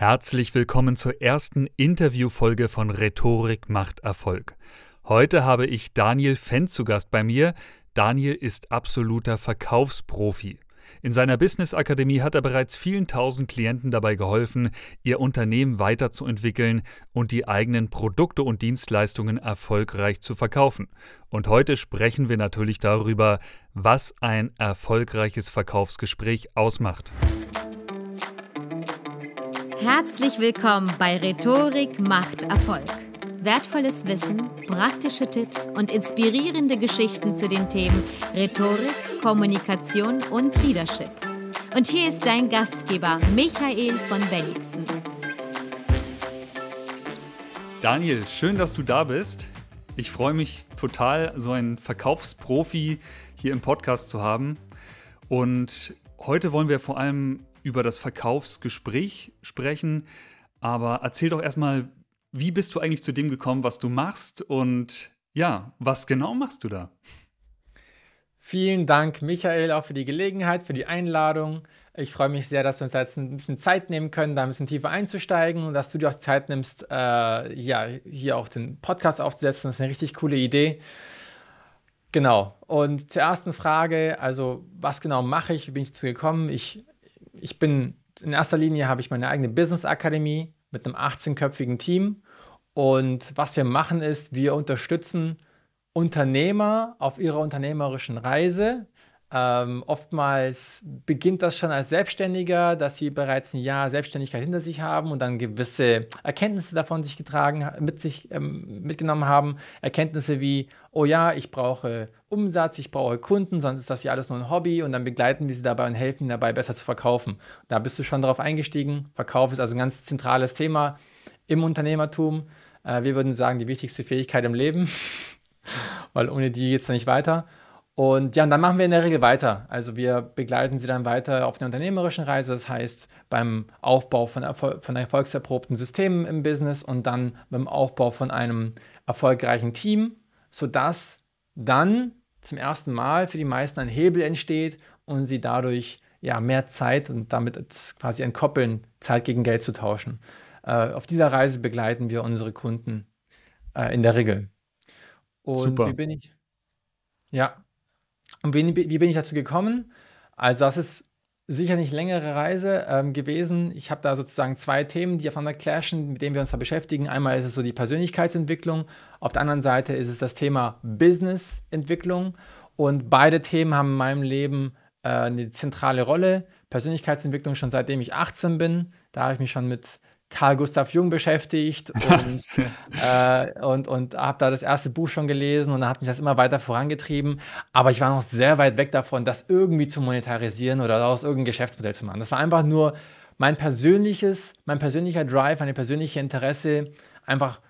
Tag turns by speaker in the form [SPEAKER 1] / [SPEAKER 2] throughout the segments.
[SPEAKER 1] Herzlich willkommen zur ersten Interviewfolge von Rhetorik macht Erfolg. Heute habe ich Daniel Fenn zu Gast bei mir. Daniel ist absoluter Verkaufsprofi. In seiner Business Akademie hat er bereits vielen tausend Klienten dabei geholfen, ihr Unternehmen weiterzuentwickeln und die eigenen Produkte und Dienstleistungen erfolgreich zu verkaufen. Und heute sprechen wir natürlich darüber, was ein erfolgreiches Verkaufsgespräch ausmacht.
[SPEAKER 2] Herzlich willkommen bei Rhetorik macht Erfolg. Wertvolles Wissen, praktische Tipps und inspirierende Geschichten zu den Themen Rhetorik, Kommunikation und Leadership. Und hier ist dein Gastgeber Michael von Bennigsen.
[SPEAKER 1] Daniel, schön, dass du da bist. Ich freue mich total, so einen Verkaufsprofi hier im Podcast zu haben. Und heute wollen wir vor allem über das Verkaufsgespräch sprechen. Aber erzähl doch erstmal, wie bist du eigentlich zu dem gekommen, was du machst und ja, was genau machst du da?
[SPEAKER 3] Vielen Dank, Michael, auch für die Gelegenheit, für die Einladung. Ich freue mich sehr, dass wir uns jetzt ein bisschen Zeit nehmen können, da ein bisschen tiefer einzusteigen und dass du dir auch Zeit nimmst, äh, ja, hier auch den Podcast aufzusetzen. Das ist eine richtig coole Idee. Genau. Und zur ersten Frage, also was genau mache ich, wie bin ich dazu gekommen? Ich ich bin in erster Linie habe ich meine eigene Business Akademie mit einem 18-köpfigen Team. Und was wir machen ist, wir unterstützen Unternehmer auf ihrer unternehmerischen Reise ähm, oftmals beginnt das schon als Selbstständiger, dass sie bereits ein Jahr Selbstständigkeit hinter sich haben und dann gewisse Erkenntnisse davon sich getragen, mit sich ähm, mitgenommen haben. Erkenntnisse wie, oh ja, ich brauche Umsatz, ich brauche Kunden, sonst ist das ja alles nur ein Hobby und dann begleiten wir sie dabei und helfen ihnen dabei, besser zu verkaufen. Da bist du schon darauf eingestiegen. Verkauf ist also ein ganz zentrales Thema im Unternehmertum. Äh, wir würden sagen, die wichtigste Fähigkeit im Leben, weil ohne die geht es nicht weiter. Und ja, und dann machen wir in der Regel weiter. Also wir begleiten sie dann weiter auf einer unternehmerischen Reise, das heißt beim Aufbau von, Erfol von erfolgserprobten Systemen im Business und dann beim Aufbau von einem erfolgreichen Team, sodass dann zum ersten Mal für die meisten ein Hebel entsteht und sie dadurch ja, mehr Zeit und damit quasi entkoppeln, Zeit gegen Geld zu tauschen. Äh, auf dieser Reise begleiten wir unsere Kunden äh, in der Regel. Und Super. wie bin ich? Ja, und wie, wie bin ich dazu gekommen? Also, das ist sicher nicht längere Reise ähm, gewesen. Ich habe da sozusagen zwei Themen, die aufeinander clashen, mit denen wir uns da beschäftigen. Einmal ist es so die Persönlichkeitsentwicklung, auf der anderen Seite ist es das Thema Businessentwicklung. Und beide Themen haben in meinem Leben äh, eine zentrale Rolle. Persönlichkeitsentwicklung schon seitdem ich 18 bin. Da habe ich mich schon mit Carl Gustav Jung beschäftigt und, äh, und, und habe da das erste Buch schon gelesen und da hat mich das immer weiter vorangetrieben. Aber ich war noch sehr weit weg davon, das irgendwie zu monetarisieren oder daraus irgendein Geschäftsmodell zu machen. Das war einfach nur mein persönliches, mein persönlicher Drive, meine persönliche Interesse, einfach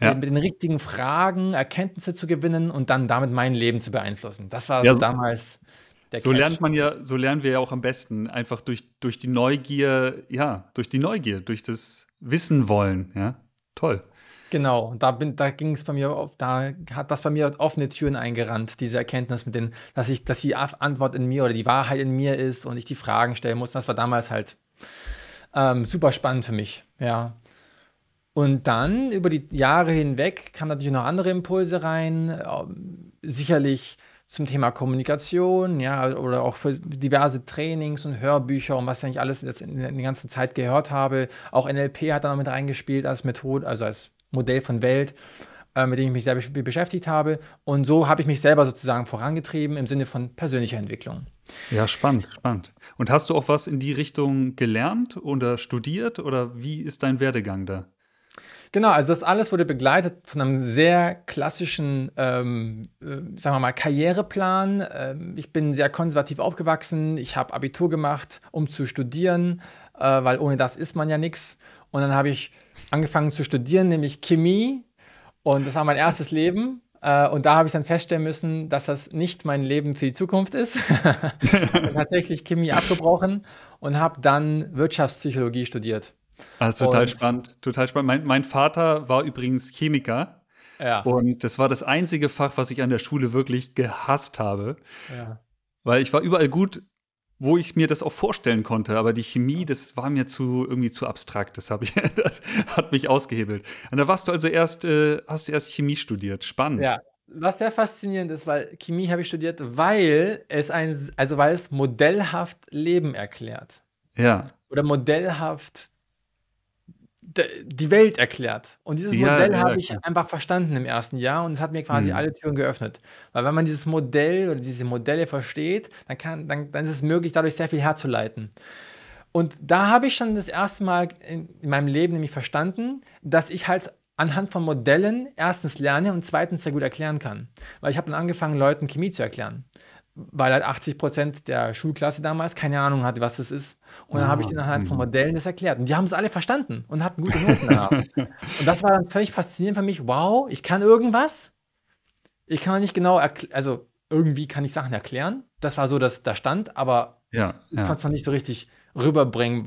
[SPEAKER 3] ja. mit den richtigen Fragen Erkenntnisse zu gewinnen und dann damit mein Leben zu beeinflussen. Das war ja, so damals.
[SPEAKER 1] so lernt man ja, so lernen wir ja auch am besten, einfach durch, durch die Neugier, ja, durch die Neugier, durch das wissen wollen. Ja, toll.
[SPEAKER 3] Genau, da, da ging es bei mir, da hat das bei mir offene Türen eingerannt, diese Erkenntnis mit den, dass ich, dass die Antwort in mir oder die Wahrheit in mir ist und ich die Fragen stellen muss. Das war damals halt ähm, super spannend für mich, ja. Und dann über die Jahre hinweg kamen natürlich noch andere Impulse rein, ähm, sicherlich zum Thema Kommunikation, ja, oder auch für diverse Trainings und Hörbücher und was ich eigentlich alles jetzt in der ganzen Zeit gehört habe. Auch NLP hat da noch mit reingespielt als Methode, also als Modell von Welt, äh, mit dem ich mich sehr beschäftigt habe. Und so habe ich mich selber sozusagen vorangetrieben im Sinne von persönlicher Entwicklung.
[SPEAKER 1] Ja, spannend, spannend. Und hast du auch was in die Richtung gelernt oder studiert oder wie ist dein Werdegang da?
[SPEAKER 3] Genau, also das alles wurde begleitet von einem sehr klassischen, ähm, äh, sagen wir mal, Karriereplan. Ähm, ich bin sehr konservativ aufgewachsen. Ich habe Abitur gemacht, um zu studieren, äh, weil ohne das ist man ja nichts. Und dann habe ich angefangen zu studieren, nämlich Chemie. Und das war mein erstes Leben. Äh, und da habe ich dann feststellen müssen, dass das nicht mein Leben für die Zukunft ist. ich habe tatsächlich Chemie abgebrochen und habe dann Wirtschaftspsychologie studiert.
[SPEAKER 1] Also total und, spannend, total spannend. Mein, mein, Vater war übrigens Chemiker. Ja. Und das war das einzige Fach, was ich an der Schule wirklich gehasst habe. Ja. Weil ich war überall gut, wo ich mir das auch vorstellen konnte, aber die Chemie, das war mir zu irgendwie zu abstrakt. Das, ich, das hat mich ausgehebelt. Und da warst du also erst, äh, hast du erst Chemie studiert. Spannend.
[SPEAKER 3] Ja, was sehr faszinierend ist, weil Chemie habe ich studiert, weil es ein, also weil es modellhaft Leben erklärt.
[SPEAKER 1] Ja.
[SPEAKER 3] Oder modellhaft die Welt erklärt. Und dieses
[SPEAKER 1] Ja,
[SPEAKER 3] Modell
[SPEAKER 1] ja,
[SPEAKER 3] habe ich
[SPEAKER 1] klar.
[SPEAKER 3] einfach verstanden im ersten Jahr und es hat mir quasi
[SPEAKER 1] Mhm.
[SPEAKER 3] alle Türen geöffnet. Weil wenn man dieses Modell oder diese Modelle versteht, dann kann, dann, dann ist es möglich, dadurch sehr viel herzuleiten. Und da habe ich schon das erste Mal in, in meinem Leben nämlich verstanden, dass ich halt anhand von Modellen erstens lerne und zweitens sehr gut erklären kann. Weil ich habe dann angefangen, Leuten Chemie zu erklären. Weil halt 80 Prozent der Schulklasse damals keine Ahnung hatte, was das ist. Und dann habe ich
[SPEAKER 1] Ah,
[SPEAKER 3] denen anhand von
[SPEAKER 1] mhm.
[SPEAKER 3] Modellen das erklärt. Und die haben es alle verstanden und hatten gute Noten danach. Und das war dann völlig faszinierend für mich. Wow, ich kann irgendwas. Ich kann nicht genau, also irgendwie kann ich Sachen erklären. Das war so das, der Stand, aber
[SPEAKER 1] Ja,
[SPEAKER 3] ich
[SPEAKER 1] ja.
[SPEAKER 3] konnte es noch nicht so richtig rüberbringen.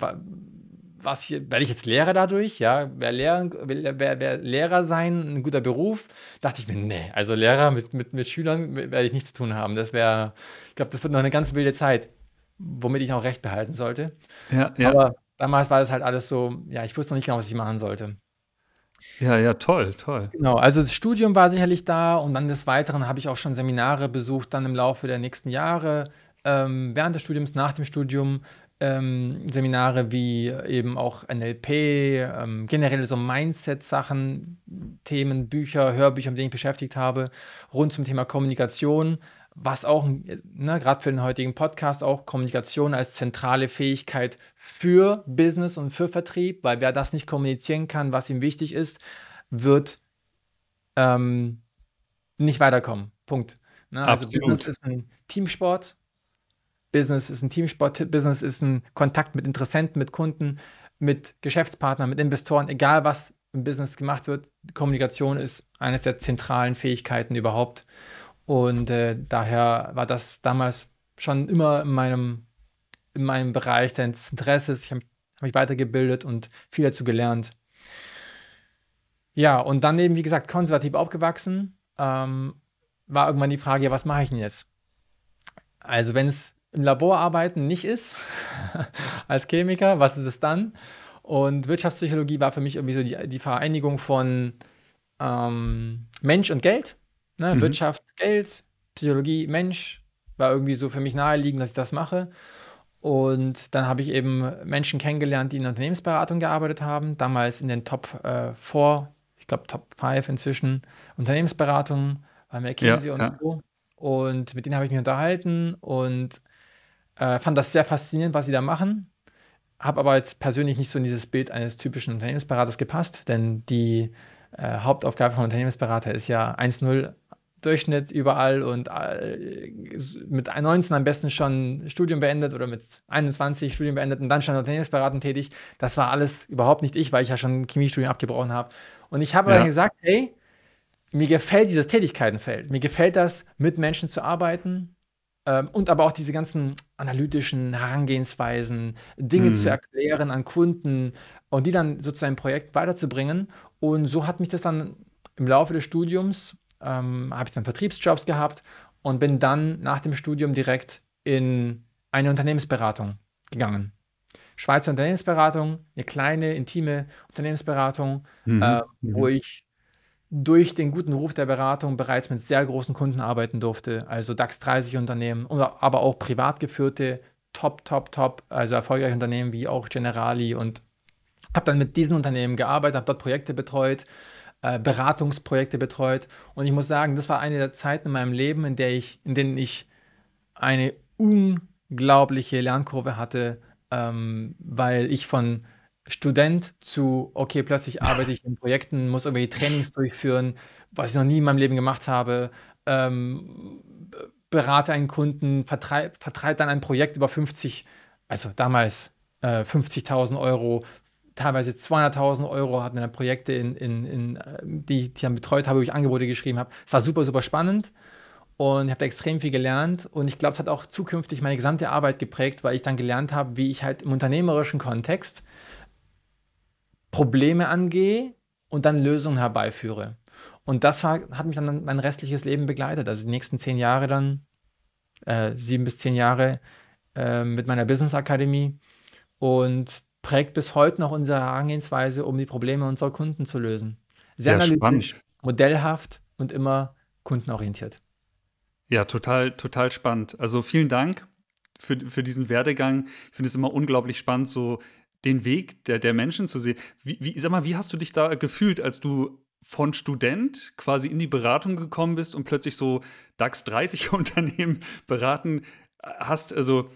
[SPEAKER 3] Wa- Was hier, werde ich jetzt Lehrer dadurch? Ja, wäre Lehrer, wär, wär Lehrer sein ein guter Beruf? Dachte ich mir, nee, also Lehrer mit, mit, mit Schülern werde ich nichts zu tun haben. Das wäre, ich glaube, das wird noch eine ganz wilde Zeit, womit ich auch recht behalten sollte.
[SPEAKER 1] Ja, ja,
[SPEAKER 3] Aber damals war das halt alles so, ja, ich wusste noch nicht genau, was ich machen sollte.
[SPEAKER 1] ja, ja, toll, toll.
[SPEAKER 3] Genau, also das Studium war sicherlich da und dann des Weiteren habe ich auch schon Seminare besucht, dann im Laufe der nächsten Jahre, ähm, während des Studiums, nach dem Studium, ähm, Seminare wie eben auch NLP, ähm, generell so Mindset-Sachen, Themen, Bücher, Hörbücher, mit denen ich beschäftigt habe, rund zum Thema Kommunikation, was auch, ne, gerade für den heutigen Podcast auch, Kommunikation als zentrale Fähigkeit für Business und für Vertrieb, weil wer das nicht kommunizieren kann, was ihm wichtig ist, wird ähm, nicht weiterkommen. Punkt. Ne? Also
[SPEAKER 1] Absolut.
[SPEAKER 3] Business ist ein Teamsport. Business ist ein Teamsport. Business ist ein Kontakt mit Interessenten, mit Kunden, mit Geschäftspartnern, mit Investoren. Egal was im Business gemacht wird, Kommunikation ist eines der zentralen Fähigkeiten überhaupt. Und äh, daher war das damals schon immer in meinem, in meinem Bereich des Interesses. Ich habe hab mich weitergebildet und viel dazu gelernt. Ja, und dann eben, wie gesagt, konservativ aufgewachsen, ähm, war irgendwann die Frage, ja, was mache ich denn jetzt? Also, wenn es im Labor arbeiten nicht ist, als Chemiker, was ist es dann? Und Wirtschaftspsychologie war für mich irgendwie so die, die Vereinigung von ähm, Mensch und Geld. Ne?
[SPEAKER 1] Mhm.
[SPEAKER 3] Wirtschaft, Geld, Psychologie, Mensch, war irgendwie so für mich naheliegend, dass ich das mache. Und dann habe ich eben Menschen kennengelernt, die in der Unternehmensberatung gearbeitet haben, damals in den Top 4, ich glaube Top 5 inzwischen, Unternehmensberatungen, bei McKinsey
[SPEAKER 1] Ja,
[SPEAKER 3] und
[SPEAKER 1] ja.
[SPEAKER 3] so. Und mit denen habe ich mich unterhalten und äh, fand das sehr faszinierend, was sie da machen. Habe aber jetzt persönlich nicht so in dieses Bild eines typischen Unternehmensberaters gepasst, denn die äh, Hauptaufgabe von Unternehmensberater ist ja 1-0 Durchschnitt überall und äh, mit 19 am besten schon Studium beendet oder mit 21 Studium beendet und dann schon Unternehmensberatung tätig. Das war alles überhaupt nicht ich, weil ich ja schon ein Chemiestudium abgebrochen habe. Und ich habe
[SPEAKER 1] Ja.
[SPEAKER 3] dann gesagt, hey, mir gefällt dieses Tätigkeitenfeld. Mir gefällt das, mit Menschen zu arbeiten ähm, und aber auch diese ganzen analytischen Herangehensweisen, Dinge
[SPEAKER 1] Mhm.
[SPEAKER 3] zu erklären an Kunden und die dann sozusagen im Projekt weiterzubringen. Und so hat mich das dann im Laufe des Studiums, ähm, habe ich dann Vertriebsjobs gehabt und bin dann nach dem Studium direkt in eine Unternehmensberatung gegangen. Schweizer Unternehmensberatung, eine kleine, intime Unternehmensberatung,
[SPEAKER 1] Mhm.
[SPEAKER 3] äh, wo
[SPEAKER 1] Mhm.
[SPEAKER 3] ich durch den guten Ruf der Beratung bereits mit sehr großen Kunden arbeiten durfte, also DAX 30 Unternehmen, aber auch privat geführte, top, top, top, also erfolgreiche Unternehmen wie auch Generali. Und habe dann mit diesen Unternehmen gearbeitet, habe dort Projekte betreut, äh, Beratungsprojekte betreut. Und ich muss sagen, das war eine der Zeiten in meinem Leben, in der ich, in denen ich eine unglaubliche Lernkurve hatte, ähm, weil ich von Student zu, okay, plötzlich arbeite ich in Projekten, muss irgendwelche Trainings durchführen, was ich noch nie in meinem Leben gemacht habe, ähm, berate einen Kunden, vertreibe vertreib dann ein Projekt über 50, also damals äh, 50.000 Euro, teilweise 200.000 Euro hatten wir dann Projekte, in, in, in, äh, die, ich- die ich dann betreut habe, wo ich Angebote geschrieben habe. Es war super, super spannend und ich habe da extrem viel gelernt und ich glaube, es hat auch zukünftig meine gesamte Arbeit geprägt, weil ich dann gelernt habe, wie ich halt im unternehmerischen Kontext Probleme angehe und dann Lösungen herbeiführe. Und das war, hat mich dann mein restliches Leben begleitet. Also die nächsten zehn Jahre dann, äh, sieben bis zehn Jahre, äh, mit meiner Business Akademie und prägt bis heute noch unsere Herangehensweise, um die Probleme unserer Kunden zu lösen. Sehr
[SPEAKER 1] Ja,
[SPEAKER 3] analytisch,
[SPEAKER 1] spannend.
[SPEAKER 3] modellhaft und immer kundenorientiert.
[SPEAKER 1] Ja, total, total spannend. Also vielen Dank für, für diesen Werdegang. Ich finde es immer unglaublich spannend, so den Weg der, der Menschen zu sehen. Wie, wie, sag mal, wie hast du dich da gefühlt, als du von Student quasi in die Beratung gekommen bist und plötzlich so DAX 30 Unternehmen beraten hast? Also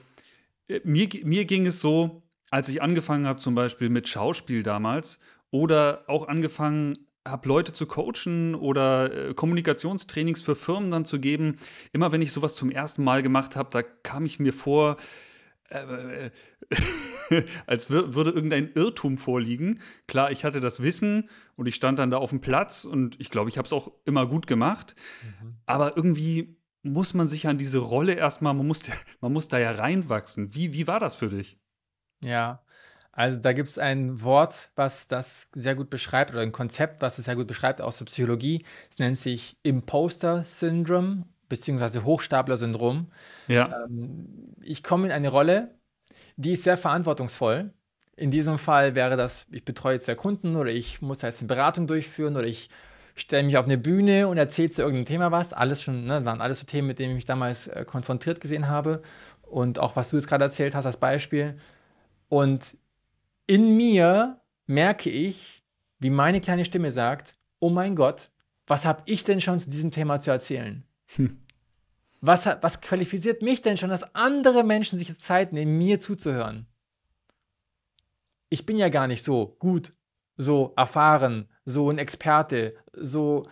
[SPEAKER 1] äh, mir, mir ging es so, als ich angefangen habe, zum Beispiel mit Schauspiel damals oder auch angefangen habe, Leute zu coachen oder äh, Kommunikationstrainings für Firmen dann zu geben. Immer wenn ich sowas zum ersten Mal gemacht habe, da kam ich mir vor, äh, als wür würde irgendein Irrtum vorliegen. Klar, ich hatte das Wissen und ich stand dann da auf dem Platz und ich glaube, ich habe es auch immer gut gemacht. Aber irgendwie muss man sich an diese Rolle erstmal, man muss, man muss da ja reinwachsen. Wie, wie war das für dich?
[SPEAKER 3] Ja, also da gibt es ein Wort, was das sehr gut beschreibt, oder ein Konzept, was es sehr gut beschreibt aus der Psychologie. Es nennt sich Imposter-Syndrom, beziehungsweise Hochstapler-Syndrom.
[SPEAKER 1] Ja,
[SPEAKER 3] Ähm, ich komme in eine Rolle, die ist sehr verantwortungsvoll. In diesem Fall wäre das, ich betreue jetzt der Kunden oder ich muss jetzt eine Beratung durchführen oder ich stelle mich auf eine Bühne und erzähle zu irgendeinem Thema was. Alles schon, ne, waren alles so Themen, mit denen ich mich damals äh, konfrontiert gesehen habe. Und auch was du jetzt gerade erzählt hast als Beispiel. Und in mir merke ich, wie meine kleine Stimme sagt, oh mein Gott, was habe ich denn schon zu diesem Thema zu erzählen?
[SPEAKER 1] Hm.
[SPEAKER 3] Was, was qualifiziert mich denn schon, dass andere Menschen sich Zeit nehmen, mir zuzuhören? Ich bin ja gar nicht so gut, so erfahren, so ein Experte, so,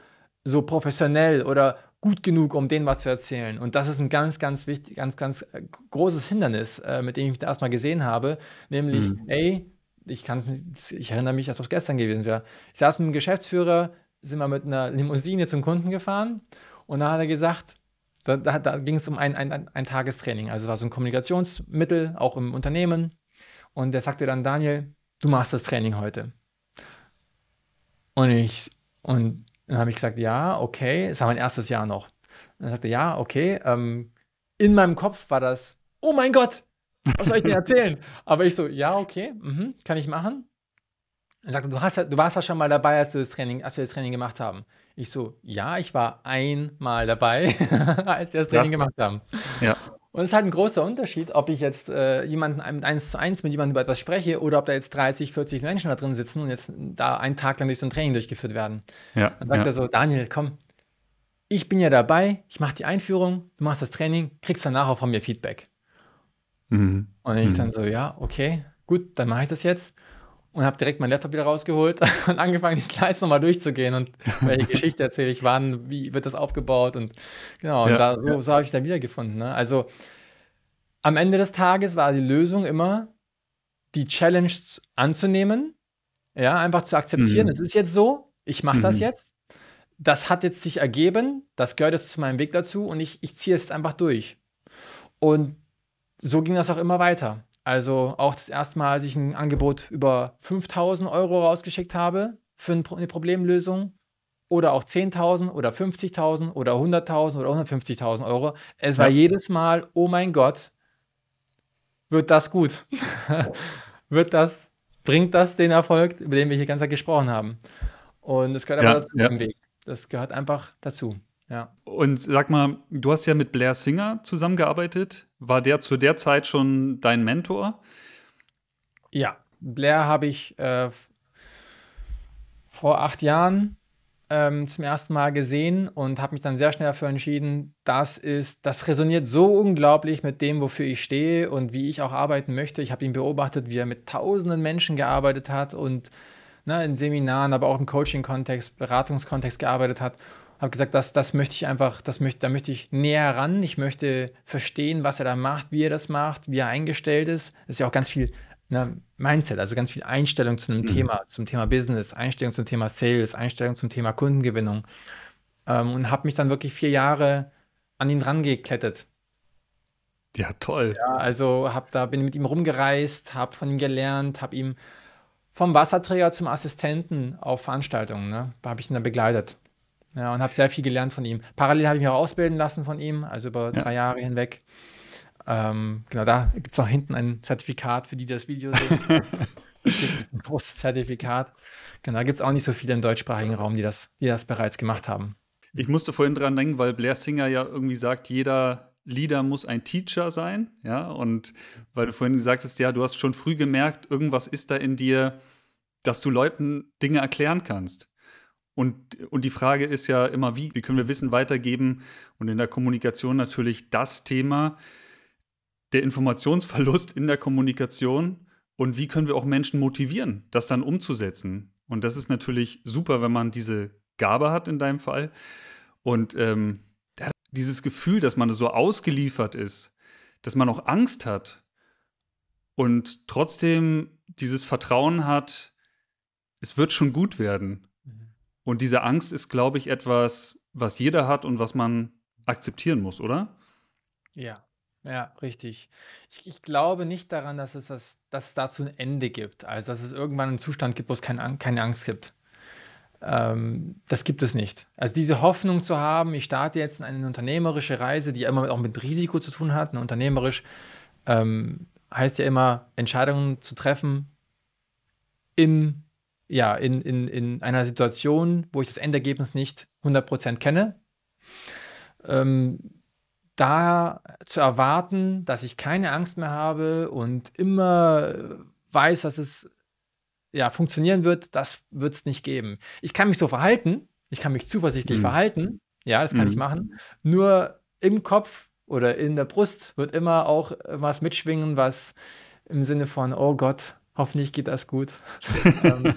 [SPEAKER 3] so professionell oder gut genug, um denen was zu erzählen. Und das ist ein ganz, ganz wichtig, ganz, ganz äh, großes Hindernis, äh, mit dem ich mich da erstmal gesehen habe. Nämlich,
[SPEAKER 1] Mhm.
[SPEAKER 3] ey, ich kann, ich erinnere mich, als ob es gestern gewesen wäre. Ich saß mit dem Geschäftsführer, sind wir mit einer Limousine zum Kunden gefahren und da hat er gesagt, da, da, da ging es um ein, ein, ein, Tagestraining. Also war so ein Kommunikationsmittel, auch im Unternehmen. Und der sagte dann, Daniel, du machst das Training heute. Und ich, und dann habe ich gesagt, ja, okay, es war mein erstes Jahr noch. Und er sagte, ja, okay. Ähm, in meinem Kopf war das, oh mein Gott, was soll ich dir erzählen? Aber ich so, ja, okay, mhm, kann ich machen. Er sagte, du, hast, du warst ja schon mal dabei, als, das Training, als wir das Training gemacht haben. Ich so, ja, ich war einmal dabei, als wir das Training gemacht haben.
[SPEAKER 1] Ja.
[SPEAKER 3] Und es ist halt ein großer Unterschied, ob ich jetzt äh, jemanden ein- eins zu eins mit jemandem über etwas spreche oder ob da jetzt 30, 40 Menschen da drin sitzen und jetzt da einen Tag lang durch so ein Training durchgeführt werden.
[SPEAKER 1] ja,
[SPEAKER 3] Dann sagt
[SPEAKER 1] ja.
[SPEAKER 3] er so, Daniel, komm, ich bin ja dabei, ich mache die Einführung, du machst das Training, kriegst danach auch von mir Feedback.
[SPEAKER 1] Mhm.
[SPEAKER 3] Und ich
[SPEAKER 1] Mhm.
[SPEAKER 3] dann so, ja, okay, gut, dann mache ich das jetzt. Und habe direkt mein Laptop wieder rausgeholt und angefangen, die Slides nochmal durchzugehen und welche Geschichte erzähle ich wann, wie wird das aufgebaut und genau, und
[SPEAKER 1] Ja,
[SPEAKER 3] da, so, so habe ich dann wiedergefunden. Ne? Also am Ende des Tages war die Lösung immer, die Challenge anzunehmen, ja, einfach zu akzeptieren,
[SPEAKER 1] Mhm.
[SPEAKER 3] es ist jetzt so, ich mache das
[SPEAKER 1] Mhm.
[SPEAKER 3] jetzt, das hat jetzt sich ergeben, das gehört jetzt zu meinem Weg dazu und ich, ich ziehe es jetzt einfach durch. Und so ging das auch immer weiter. Also auch das erste Mal, als ich ein Angebot über 5000 Euro rausgeschickt habe für eine Problemlösung oder auch 10.000 oder 50.000 oder 100.000 oder 150.000 Euro. Es war
[SPEAKER 1] Ja.
[SPEAKER 3] jedes Mal, oh mein Gott, wird das gut? wird das, bringt das den Erfolg, über den wir hier ganz gesprochen haben? Und es gehört
[SPEAKER 1] Ja,
[SPEAKER 3] aber dazu
[SPEAKER 1] ja.
[SPEAKER 3] im Weg. Das gehört einfach dazu. Ja.
[SPEAKER 1] Und sag mal, du hast ja mit Blair Singer zusammengearbeitet. War der zu der Zeit schon dein Mentor?
[SPEAKER 3] Ja, Blair habe ich äh, vor acht Jahren ähm, zum ersten Mal gesehen und habe mich dann sehr schnell dafür entschieden, das ist, das resoniert so unglaublich mit dem, wofür ich stehe und wie ich auch arbeiten möchte. Ich habe ihn beobachtet, wie er mit tausenden Menschen gearbeitet hat und ne, in Seminaren, aber auch im Coaching-Kontext, Beratungskontext gearbeitet hat. Habe gesagt, das, das möchte ich einfach, das möchte, da möchte ich näher ran. Ich möchte verstehen, was er da macht, wie er das macht, wie er eingestellt ist. Das ist ja auch ganz viel ne, Mindset, also ganz viel Einstellung zu einem
[SPEAKER 1] Mhm.
[SPEAKER 3] Thema, zum Thema Business, Einstellung zum Thema Sales, Einstellung zum Thema Kundengewinnung. Ähm, und habe mich dann wirklich vier Jahre an ihn rangeklettet.
[SPEAKER 1] Ja, toll.
[SPEAKER 3] Ja, also hab da, bin mit ihm rumgereist, habe von ihm gelernt, habe ihm vom Wasserträger zum Assistenten auf Veranstaltungen, ne, habe ich ihn dann begleitet. Ja, und habe sehr viel gelernt von ihm. Parallel habe ich mich auch ausbilden lassen von ihm, also über
[SPEAKER 1] Ja.
[SPEAKER 3] zwei Jahre hinweg. Ähm, genau, da gibt es noch hinten ein Zertifikat, für die das Video sehen. ein großes Zertifikat. Genau, da gibt es auch nicht so viele im deutschsprachigen Raum, die das, die das bereits gemacht haben.
[SPEAKER 1] Ich musste vorhin dran denken, weil Blair Singer ja irgendwie sagt, jeder Leader muss ein Teacher sein, ja, und weil du vorhin gesagt hast, ja, du hast schon früh gemerkt, irgendwas ist da in dir, dass du Leuten Dinge erklären kannst. Und, und die Frage ist ja immer, wie, wie können wir Wissen weitergeben? Und in der Kommunikation natürlich das Thema, der Informationsverlust in der Kommunikation und wie können wir auch Menschen motivieren, das dann umzusetzen. Und das ist natürlich super, wenn man diese Gabe hat in deinem Fall. Und ähm, dieses Gefühl, dass man so ausgeliefert ist, dass man auch Angst hat und trotzdem dieses Vertrauen hat, es wird schon gut werden. Und diese Angst ist, glaube ich, etwas, was jeder hat und was man akzeptieren muss, oder?
[SPEAKER 3] Ja, ja, richtig. Ich, ich glaube nicht daran, dass es, das, dass es dazu ein Ende gibt. Also, dass es irgendwann einen Zustand gibt, wo es kein, keine Angst gibt. Ähm, das gibt es nicht. Also diese Hoffnung zu haben, ich starte jetzt in eine unternehmerische Reise, die immer auch mit Risiko zu tun hat. Und unternehmerisch ähm, heißt ja immer, Entscheidungen zu treffen in, ja, in, in, in einer Situation, wo ich das Endergebnis nicht 100% kenne. Ähm, da zu erwarten, dass ich keine Angst mehr habe und immer weiß, dass es ja, funktionieren wird, das wird es nicht geben. Ich kann mich so verhalten, ich kann mich zuversichtlich mhm. verhalten, ja, das kann mhm. ich machen. Nur im Kopf oder in der Brust wird immer auch was mitschwingen, was im Sinne von, oh Gott, hoffentlich geht das gut. ähm,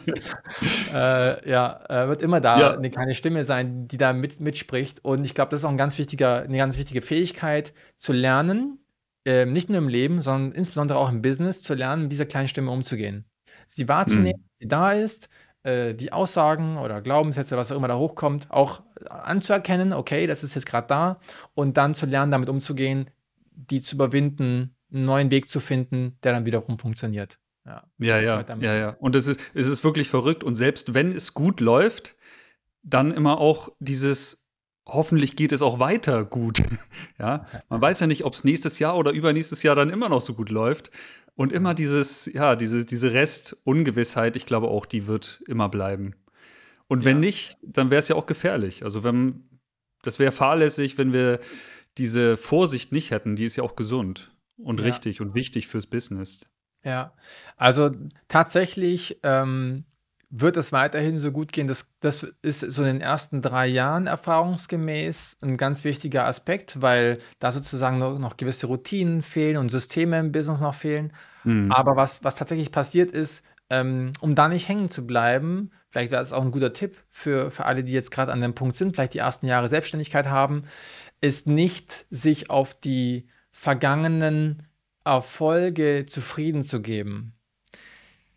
[SPEAKER 3] äh, ja, äh, wird immer da ja. eine kleine Stimme sein, die da mit, mitspricht. Und ich glaube, das ist auch ein ganz wichtiger, eine ganz wichtige Fähigkeit, zu lernen, äh, nicht nur im Leben, sondern insbesondere auch im Business, zu lernen, mit dieser kleinen Stimme umzugehen. Sie wahrzunehmen, mhm. sie da ist, äh, die Aussagen oder Glaubenssätze, was auch immer da hochkommt, auch anzuerkennen, okay, das ist jetzt gerade da, und dann zu lernen, damit umzugehen, die zu überwinden, einen neuen Weg zu finden, der dann wiederum funktioniert.
[SPEAKER 1] Ja, ja, ja. ja, ja. Und es ist, es ist wirklich verrückt. Und selbst wenn es gut läuft, dann immer auch dieses, hoffentlich geht es auch weiter gut. ja, man weiß ja nicht, ob es nächstes Jahr oder übernächstes Jahr dann immer noch so gut läuft. Und immer dieses, ja, diese, diese Rest-Ungewissheit, ich glaube auch, die wird immer bleiben. Und wenn ja. nicht, dann wäre es ja auch gefährlich. Also wenn, das wäre fahrlässig, wenn wir diese Vorsicht nicht hätten, die ist ja auch gesund und ja. richtig und wichtig fürs Business.
[SPEAKER 3] Ja, also tatsächlich ähm, wird es weiterhin so gut gehen. Das, das ist so in den ersten drei Jahren erfahrungsgemäß ein ganz wichtiger Aspekt, weil da sozusagen noch, noch gewisse Routinen fehlen und Systeme im Business noch fehlen. Mhm. Aber was, was tatsächlich passiert ist, ähm, um da nicht hängen zu bleiben, vielleicht wäre das auch ein guter Tipp für, für alle, die jetzt gerade an dem Punkt sind, vielleicht die ersten Jahre Selbstständigkeit haben, ist nicht sich auf die vergangenen Erfolge zufrieden zu geben.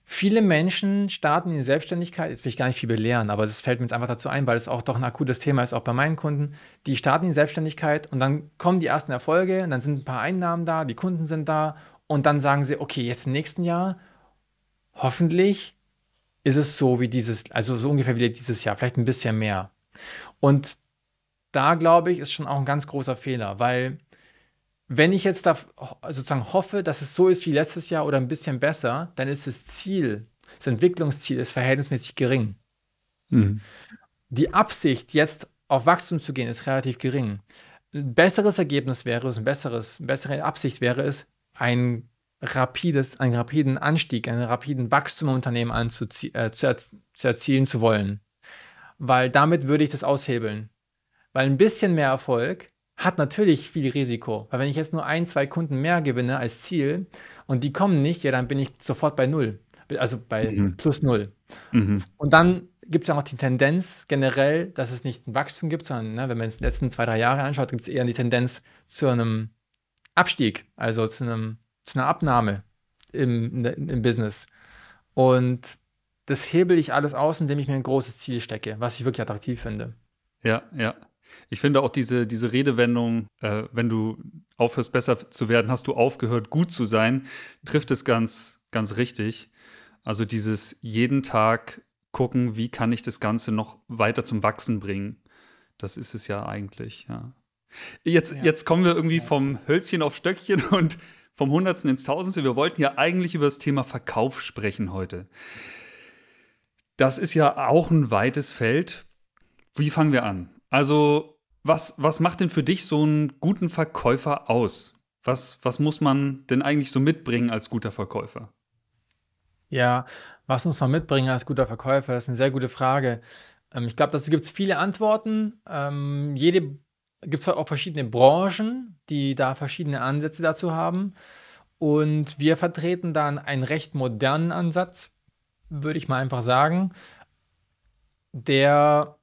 [SPEAKER 3] Viele Menschen starten in Selbstständigkeit, jetzt will ich gar nicht viel belehren, aber das fällt mir jetzt einfach dazu ein, weil es auch doch ein akutes Thema ist, auch bei meinen Kunden. Die starten in Selbstständigkeit und dann kommen die ersten Erfolge und dann sind ein paar Einnahmen da, die Kunden sind da und dann sagen sie, okay, jetzt im nächsten Jahr, hoffentlich ist es so wie dieses, also so ungefähr wie dieses Jahr, vielleicht ein bisschen mehr. Und da glaube ich, ist schon auch ein ganz großer Fehler, weil wenn ich jetzt da sozusagen hoffe, dass es so ist wie letztes Jahr oder ein bisschen besser, dann ist das Ziel, das Entwicklungsziel ist verhältnismäßig gering. Mhm. Die Absicht, jetzt auf Wachstum zu gehen, ist relativ gering. Ein besseres Ergebnis wäre es, ein besseres, eine bessere Absicht wäre es, ein rapides, einen rapiden Anstieg, einen rapiden Wachstum im Unternehmen anzuzie äh, zu, er zu erzielen zu wollen. Weil damit würde ich das aushebeln. Weil ein bisschen mehr Erfolg hat natürlich viel Risiko. Weil wenn ich jetzt nur ein, zwei Kunden mehr gewinne als Ziel und die kommen nicht, ja, dann bin ich sofort bei null. Also bei mhm. plus null. Mhm. Und dann gibt es ja auch die Tendenz generell, dass es nicht ein Wachstum gibt, sondern ne, wenn man es die letzten zwei, drei Jahre anschaut, gibt es eher die Tendenz zu einem Abstieg, also zu, einem, zu einer Abnahme im, im Business. Und das hebel ich alles aus, indem ich mir ein großes Ziel stecke, was ich wirklich attraktiv finde.
[SPEAKER 1] Ja, ja. Ich finde auch diese, diese Redewendung, äh, wenn du aufhörst, besser zu werden, hast du aufgehört, gut zu sein, trifft es ganz, ganz richtig. Also dieses jeden Tag gucken, wie kann ich das Ganze noch weiter zum Wachsen bringen. Das ist es ja eigentlich, ja. Jetzt, ja. jetzt kommen wir irgendwie vom Hölzchen auf Stöckchen und vom Hundertsten ins Tausendste. Wir wollten ja eigentlich über das Thema Verkauf sprechen heute. Das ist ja auch ein weites Feld. Wie fangen wir an? Also, was, was macht denn für dich so einen guten Verkäufer aus? Was, was muss man denn eigentlich so mitbringen als guter Verkäufer?
[SPEAKER 3] Ja, was muss man mitbringen als guter Verkäufer? Das ist eine sehr gute Frage. Ähm, ich glaube, dazu gibt es viele Antworten. Ähm, jede gibt es auch verschiedene Branchen, die da verschiedene Ansätze dazu haben. Und wir vertreten dann einen recht modernen Ansatz, würde ich mal einfach sagen, der,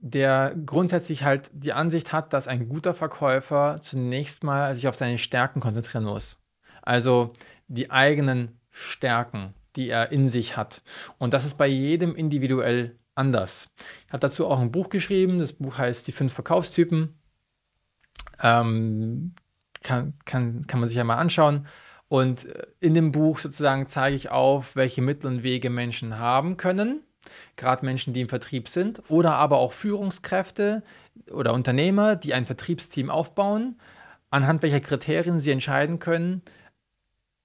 [SPEAKER 3] der grundsätzlich halt die Ansicht hat, dass ein guter Verkäufer zunächst mal sich auf seine Stärken konzentrieren muss. Also die eigenen Stärken, die er in sich hat. Und das ist bei jedem individuell anders. Ich habe dazu auch ein Buch geschrieben. Das Buch heißt Die fünf Verkaufstypen. Ähm, kann, kann, kann man sich ja mal anschauen. Und äh, in dem Buch sozusagen zeige ich auf, welche Mittel und Wege Menschen haben können. Gerade Menschen, die im Vertrieb sind. Oder aber auch Führungskräfte oder Unternehmer, die ein Vertriebsteam aufbauen. Anhand welcher Kriterien sie entscheiden können,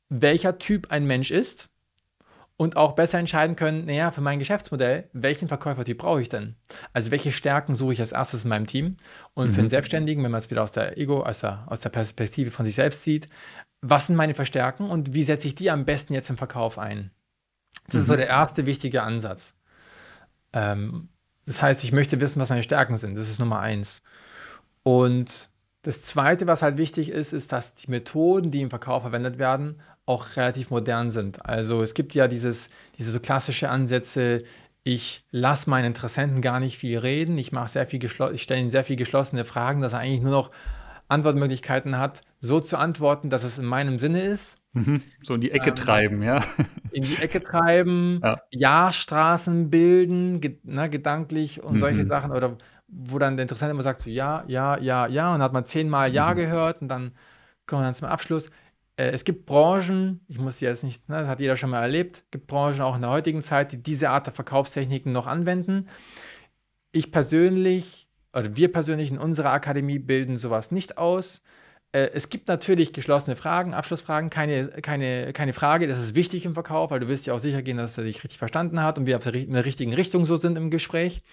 [SPEAKER 3] welcher Typ ein Mensch ist und auch besser entscheiden können, naja, für mein Geschäftsmodell, welchen Verkäufertyp brauche ich denn? Also welche Stärken suche ich als erstes in meinem Team? Und mhm. für einen Selbstständigen, wenn man es wieder aus der Ego, aus der, aus der Perspektive von sich selbst sieht, was sind meine Verstärken und wie setze ich die am besten jetzt im Verkauf ein? Das mhm. ist so mhm. der erste wichtige Ansatz. Ähm, das heißt, ich möchte wissen, was meine Stärken sind. Das ist Nummer eins. Und das Zweite, was halt wichtig ist, ist, dass die Methoden, die im Verkauf verwendet werden, auch relativ modern sind. Also es gibt ja dieses, diese so klassische Ansätze, ich lasse meinen Interessenten gar nicht viel reden, ich ich stelle ihnen sehr viel geschlossene Fragen, dass er eigentlich nur noch Antwortmöglichkeiten hat, so zu antworten, dass es in meinem Sinne ist.
[SPEAKER 1] Mhm. So in die Ecke ähm, treiben, ja.
[SPEAKER 3] In die Ecke treiben, ja, ja Straßen bilden, ge ne, gedanklich und mhm. solche Sachen. Oder wo dann der Interessent immer sagt, so ja, ja, ja, ja, und dann hat man zehnmal Ja mhm. gehört und dann kommen wir dann zum Abschluss äh, es gibt Branchen, ich muss die jetzt nicht, ne, das hat jeder schon mal erlebt, gibt Branchen auch in der heutigen Zeit, die diese Art der Verkaufstechniken noch anwenden. Ich persönlich, oder wir persönlich in unserer Akademie bilden sowas nicht aus. Äh, es gibt natürlich geschlossene Fragen, Abschlussfragen, keine, keine, keine Frage. Das ist wichtig im Verkauf, weil du willst ja auch sicher gehen, dass er dich richtig verstanden hat und wir in der richtigen Richtung so sind im Gespräch.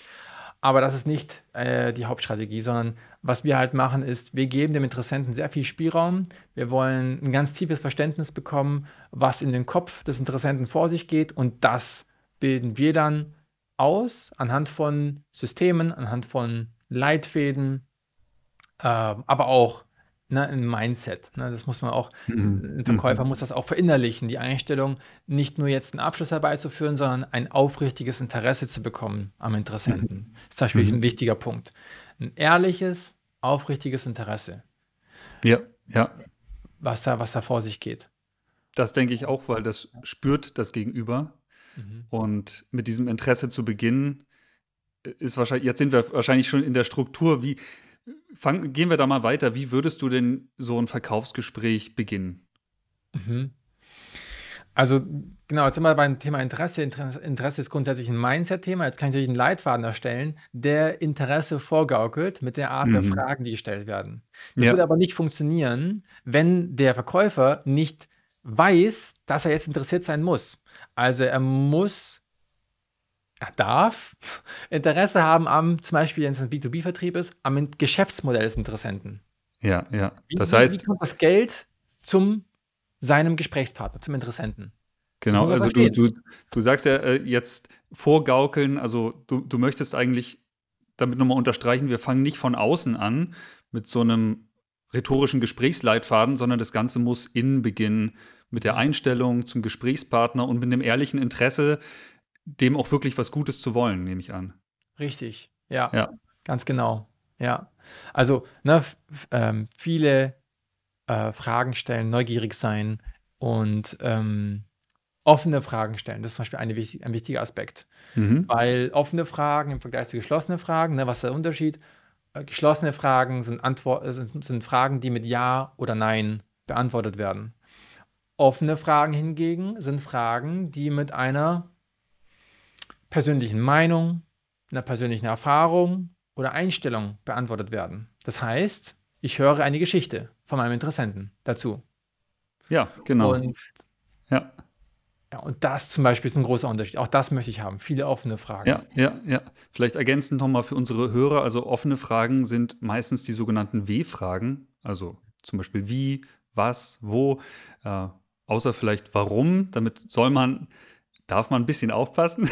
[SPEAKER 3] Aber das ist nicht äh, die Hauptstrategie, sondern was wir halt machen, ist, wir geben dem Interessenten sehr viel Spielraum. Wir wollen ein ganz tiefes Verständnis bekommen, was in den Kopf des Interessenten vor sich geht. Und das bilden wir dann aus anhand von Systemen, anhand von Leitfäden, äh, aber auch ne, ein Mindset. Ne, das muss man auch, mhm. ein Verkäufer muss das auch verinnerlichen, die Einstellung, nicht nur jetzt einen Abschluss herbeizuführen, sondern ein aufrichtiges Interesse zu bekommen am Interessenten. Mhm. Das ist zum Beispiel mhm. ein wichtiger Punkt. Ein ehrliches, aufrichtiges Interesse.
[SPEAKER 1] Ja, ja.
[SPEAKER 3] Was da, was da vor sich geht.
[SPEAKER 1] Das denke ich auch, weil das spürt das Gegenüber. Mhm. Und mit diesem Interesse zu beginnen, ist wahrscheinlich, jetzt sind wir wahrscheinlich schon in der Struktur, wie, Fang, gehen wir da mal weiter. Wie würdest du denn so ein Verkaufsgespräch beginnen?
[SPEAKER 3] Mhm. Also, genau, jetzt sind wir beim Thema Interesse. Interesse ist grundsätzlich ein Mindset-Thema. Jetzt kann ich natürlich einen Leitfaden erstellen, der Interesse vorgaukelt mit der Art mhm. der Fragen, die gestellt werden. Das ja. würde aber nicht funktionieren, wenn der Verkäufer nicht weiß, dass er jetzt interessiert sein muss. Also, er muss darf Interesse haben am, zum Beispiel, wenn es ein B2B-Vertrieb ist, am Geschäftsmodell des Interessenten.
[SPEAKER 1] Ja, ja.
[SPEAKER 3] Das wie, heißt, wie kommt das Geld zum seinem Gesprächspartner, zum Interessenten?
[SPEAKER 1] Genau, also du, du, du sagst ja äh, jetzt vorgaukeln, also du, du möchtest eigentlich damit nochmal unterstreichen, wir fangen nicht von außen an mit so einem rhetorischen Gesprächsleitfaden, sondern das Ganze muss innen beginnen mit der Einstellung zum Gesprächspartner und mit dem ehrlichen Interesse, dem auch wirklich was Gutes zu wollen, nehme ich an.
[SPEAKER 3] Richtig, ja, ja. ganz genau. Ja, also ne, ähm, viele äh, Fragen stellen, neugierig sein und ähm, offene Fragen stellen. Das ist zum Beispiel eine, ein wichtiger Aspekt. Mhm. Weil offene Fragen im Vergleich zu geschlossenen Fragen, ne, was ist der Unterschied? Äh, geschlossene Fragen sind, Antwort, äh, sind, sind Fragen, die mit Ja oder Nein beantwortet werden. Offene Fragen hingegen sind Fragen, die mit einer persönlichen Meinung, einer persönlichen Erfahrung oder Einstellung beantwortet werden. Das heißt, ich höre eine Geschichte von meinem Interessenten dazu.
[SPEAKER 1] Ja, genau.
[SPEAKER 3] Und, ja. ja. Und das zum Beispiel ist ein großer Unterschied. Auch das möchte ich haben. Viele offene Fragen.
[SPEAKER 1] Ja, ja, ja. Vielleicht ergänzend nochmal für unsere Hörer. Also offene Fragen sind meistens die sogenannten W-Fragen. Also zum Beispiel wie, was, wo. Äh, außer vielleicht warum. Damit soll man, darf man ein bisschen aufpassen.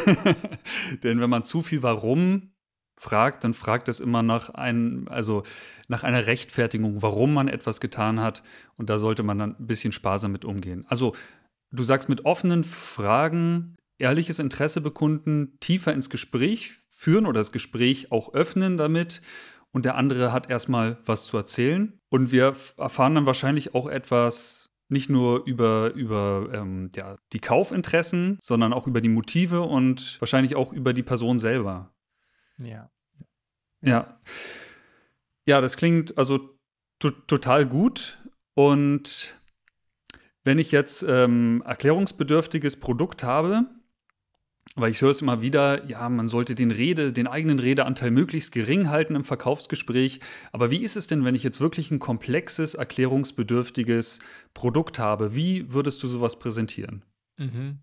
[SPEAKER 1] Denn wenn man zu viel warum fragt, dann fragt es immer nach einem, also nach einer Rechtfertigung, warum man etwas getan hat. Und da sollte man dann ein bisschen sparsam mit umgehen. Also, du sagst mit offenen Fragen ehrliches Interesse bekunden, tiefer ins Gespräch führen oder das Gespräch auch öffnen damit. Und der andere hat erstmal was zu erzählen. Und wir erfahren dann wahrscheinlich auch etwas nicht nur über, über ähm, ja, die Kaufinteressen, sondern auch über die Motive und wahrscheinlich auch über die Person selber.
[SPEAKER 3] Ja.
[SPEAKER 1] Ja. Ja, das klingt also total gut. Und wenn ich jetzt ähm, erklärungsbedürftiges Produkt habe, weil ich höre es immer wieder, ja, man sollte den Rede, den eigenen Redeanteil möglichst gering halten im Verkaufsgespräch. Aber wie ist es denn, wenn ich jetzt wirklich ein komplexes, erklärungsbedürftiges Produkt habe? Wie würdest du sowas präsentieren?
[SPEAKER 3] Mhm.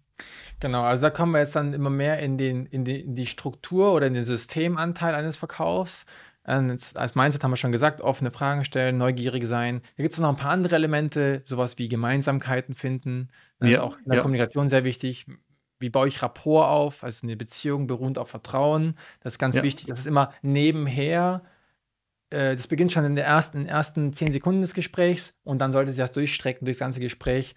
[SPEAKER 3] Genau, also da kommen wir jetzt dann immer mehr in, den, in, die, in die Struktur oder in den Systemanteil eines Verkaufs. Ähm, als Mindset haben wir schon gesagt, offene Fragen stellen, neugierig sein. Da gibt es noch ein paar andere Elemente, sowas wie Gemeinsamkeiten finden. Das ja, ist auch in der ja. Kommunikation sehr wichtig. Wie baue ich Rapport auf? Also eine Beziehung beruht auf Vertrauen. Das ist ganz ja. wichtig. Das ist immer nebenher. Äh, das beginnt schon in, der ersten, in den ersten zehn Sekunden des Gesprächs und dann sollte sich das durchstrecken durchs ganze Gespräch.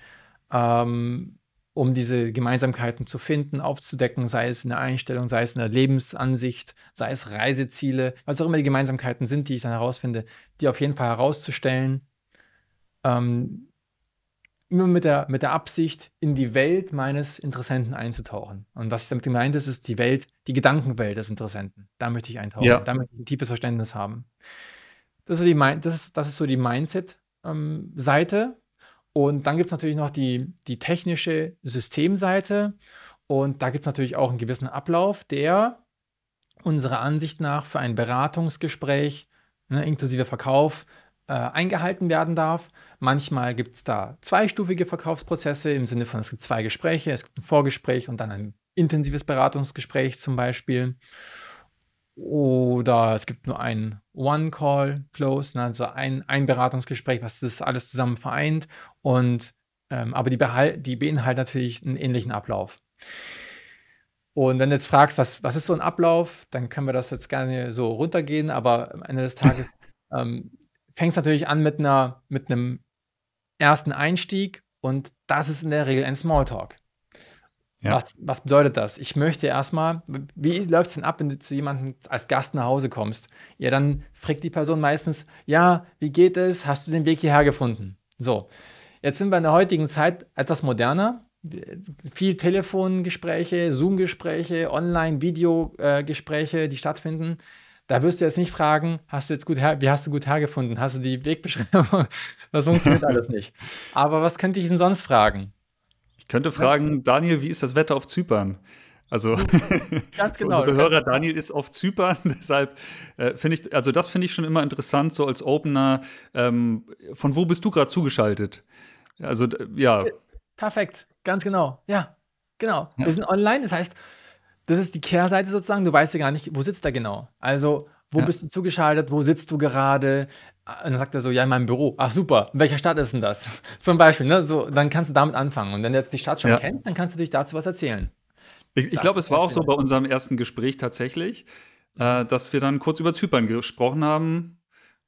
[SPEAKER 3] Ähm, um diese Gemeinsamkeiten zu finden, aufzudecken, sei es in der Einstellung, sei es in der Lebensansicht, sei es Reiseziele, was auch immer die Gemeinsamkeiten sind, die ich dann herausfinde, die auf jeden Fall herauszustellen. Ähm, immer mit der, mit der Absicht, in die Welt meines Interessenten einzutauchen. Und was damit gemeint ist, ist die Welt, die Gedankenwelt des Interessenten. Da möchte ich eintauchen. Ja. Da möchte ich ein tiefes Verständnis haben. Das ist so die, das ist, das ist so die Mindset-Seite. Ähm, und dann gibt es natürlich noch die, die technische Systemseite. Und da gibt es natürlich auch einen gewissen Ablauf, der unserer Ansicht nach für ein Beratungsgespräch ne, inklusive Verkauf äh, eingehalten werden darf. Manchmal gibt es da zweistufige Verkaufsprozesse im Sinne von, es gibt zwei Gespräche, es gibt ein Vorgespräch und dann ein intensives Beratungsgespräch zum Beispiel. Oder es gibt nur ein One-Call-Close, ne, also ein, ein Beratungsgespräch, was das alles zusammen vereint. Und ähm, aber die, die beinhalten natürlich einen ähnlichen Ablauf. Und wenn du jetzt fragst, was, was ist so ein Ablauf, dann können wir das jetzt gerne so runtergehen, aber am Ende des Tages ähm, fängt es natürlich an mit, einer, mit einem ersten Einstieg und das ist in der Regel ein Smalltalk. Ja. Was, was bedeutet das? Ich möchte erstmal, wie läuft es denn ab, wenn du zu jemandem als Gast nach Hause kommst? Ja, dann fragt die Person meistens, ja, wie geht es? Hast du den Weg hierher gefunden? So, jetzt sind wir in der heutigen Zeit etwas moderner. Viel Telefongespräche, Zoom-Gespräche, Online-Videogespräche, die stattfinden. Da wirst du jetzt nicht fragen, hast du jetzt gut her, wie hast du gut hergefunden? Hast du die Wegbeschreibung? Das funktioniert alles nicht. Aber was könnte ich denn sonst fragen?
[SPEAKER 1] könnte fragen, Daniel, wie ist das Wetter auf Zypern? Also
[SPEAKER 3] ganz genau.
[SPEAKER 1] Der Hörer Daniel ist auf Zypern, deshalb äh, finde ich, also das finde ich schon immer interessant, so als Opener. Ähm, von wo bist du gerade zugeschaltet? Also ja.
[SPEAKER 3] Perfekt, ganz genau. Ja, genau. Ja. Wir sind online, das heißt, das ist die Kehrseite sozusagen. Du weißt ja gar nicht, wo sitzt er genau. Also wo ja. bist du zugeschaltet? Wo sitzt du gerade? Und dann sagt er so, ja, in meinem Büro. Ach super, in welcher Stadt ist denn das? Zum Beispiel, ne? So, dann kannst du damit anfangen. Und wenn du jetzt die Stadt schon ja. kennst, dann kannst du dich dazu was erzählen.
[SPEAKER 1] Ich, ich glaube, es war auch so bei unserem ersten Gespräch tatsächlich, äh, dass wir dann kurz über Zypern gesprochen haben.